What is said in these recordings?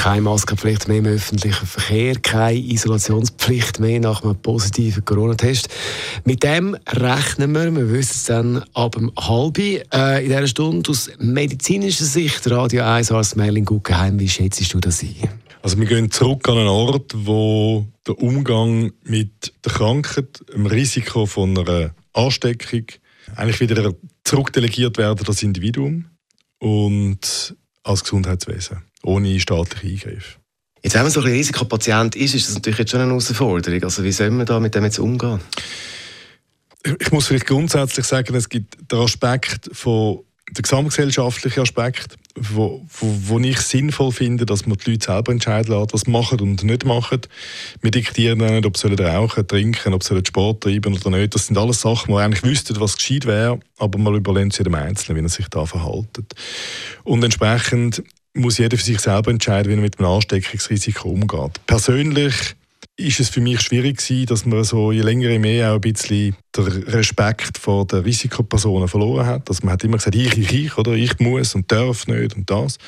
keine Maskenpflicht mehr im öffentlichen Verkehr, keine Isolationspflicht mehr nach einem positiven Corona-Test. Mit dem rechnen wir, wir wissen es dann ab dem halben äh, in dieser Stunde aus medizinischer Sicht, Radio 1 als Merlin Guggenheim, wie schätzt du das ein? Also wir gehen zurück an einen Ort, wo der Umgang mit der Krankheit, dem Risiko von einer Ansteckung eigentlich wieder zurückdelegiert werden das Individuum und als Gesundheitswesen ohne staatlichen Eingriff. Jetzt, wenn man so ein Risikopatient ist, ist das natürlich jetzt schon eine Herausforderung. Also wie soll man da mit dem jetzt umgehen? Ich muss vielleicht grundsätzlich sagen, es gibt den Aspekt von der gesamtgesellschaftliche Aspekt, wo, wo, wo, ich sinnvoll finde, dass man die Leute selber entscheiden lassen, was machen und nicht machen. Wir diktieren nicht, ob sie rauchen, trinken, ob sie Sport treiben oder nicht. Das sind alles Sachen, wo eigentlich wüssten, was gescheit wäre, aber man überlegen jedem Einzelnen, wie er sich da verhält. Und entsprechend muss jeder für sich selber entscheiden, wie er mit dem Ansteckungsrisiko umgeht. Persönlich ist es für mich schwierig gewesen, dass man so je länger je mehr auch ein bisschen den Respekt vor den Risikopersonen verloren hat. Also man hat immer gesagt, ich, ich, ich, oder ich muss und darf nicht und das.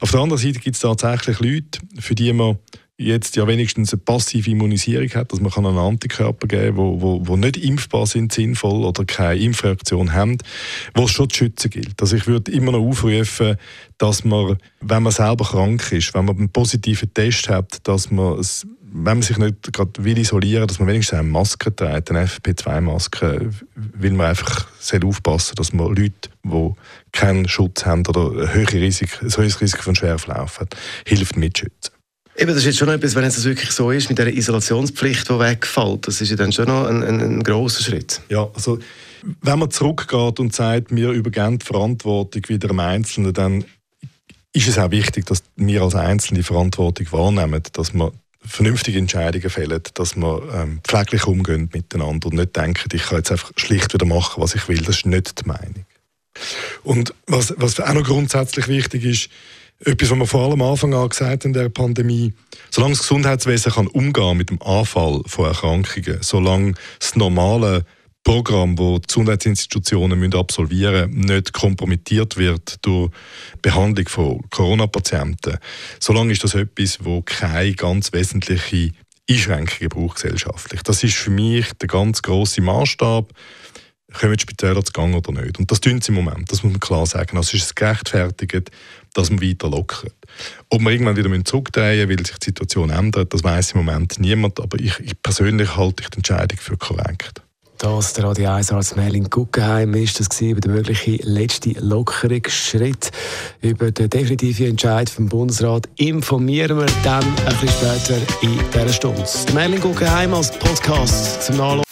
Auf der anderen Seite gibt es tatsächlich Leute, für die man jetzt ja wenigstens eine passive Immunisierung hat, dass man kann einen Antikörper geben kann, wo, wo, wo nicht impfbar sind, sinnvoll oder keine Impfreaktion haben, wo es schon zu schützen gilt. Also ich würde immer noch aufrufen, dass man, wenn man selber krank ist, wenn man einen positiven Test hat, dass man es wenn man sich nicht gerade will isolieren, dass man wenigstens eine Maske trägt, eine FFP2-Maske, weil man einfach aufpassen, dass man Leute, die keinen Schutz haben oder ein höheres Risiko, ein höheres Risiko von Schwerverlauf haben, hilft mitschützen. Eben, das ist jetzt schon etwas, wenn es wirklich so ist, mit der Isolationspflicht, die wegfällt, das ist ja dann schon noch ein, ein, ein grosser Schritt. Ja, also wenn man zurückgeht und sagt, wir übergeben die Verantwortung wieder am Einzelnen, dann ist es auch wichtig, dass wir als Einzelne die Verantwortung wahrnehmen, dass man vernünftige Entscheidungen fällen, dass man ähm, pfleglich umgehen miteinander und nicht denken, ich kann jetzt einfach schlicht wieder machen, was ich will. Das ist nicht die Meinung. Und was, was auch noch grundsätzlich wichtig ist, etwas, was wir vor allem am Anfang an gesagt in der Pandemie, solange das Gesundheitswesen kann umgehen mit dem Anfall von Erkrankungen, solange das normale Programm, das die Gesundheitsinstitutionen absolvieren müssen, nicht kompromittiert wird durch Behandlung von Corona-Patienten, solange ist das etwas, wo keine ganz wesentliche Einschränkungen braucht gesellschaftlich. Das ist für mich der ganz große Maßstab kommen die Spitäler zu Gang oder nicht. Und das tun sie im Moment, das muss man klar sagen. Also ist es gerechtfertigt, dass man weiter lockert. Ob wir irgendwann wieder zurückdrehen müssen, weil sich die Situation ändert, das weiß im Moment niemand. Aber ich, ich persönlich halte die Entscheidung für korrekt. Das der Radio 1 als Merlin Guggenheim ist das über den möglichen letzten Lockerungsschritt. Über den definitiven Entscheid vom Bundesrat informieren wir dann ein bisschen später in dieser Stunde. Merlin Guggenheim als Podcast zum Nachlesen.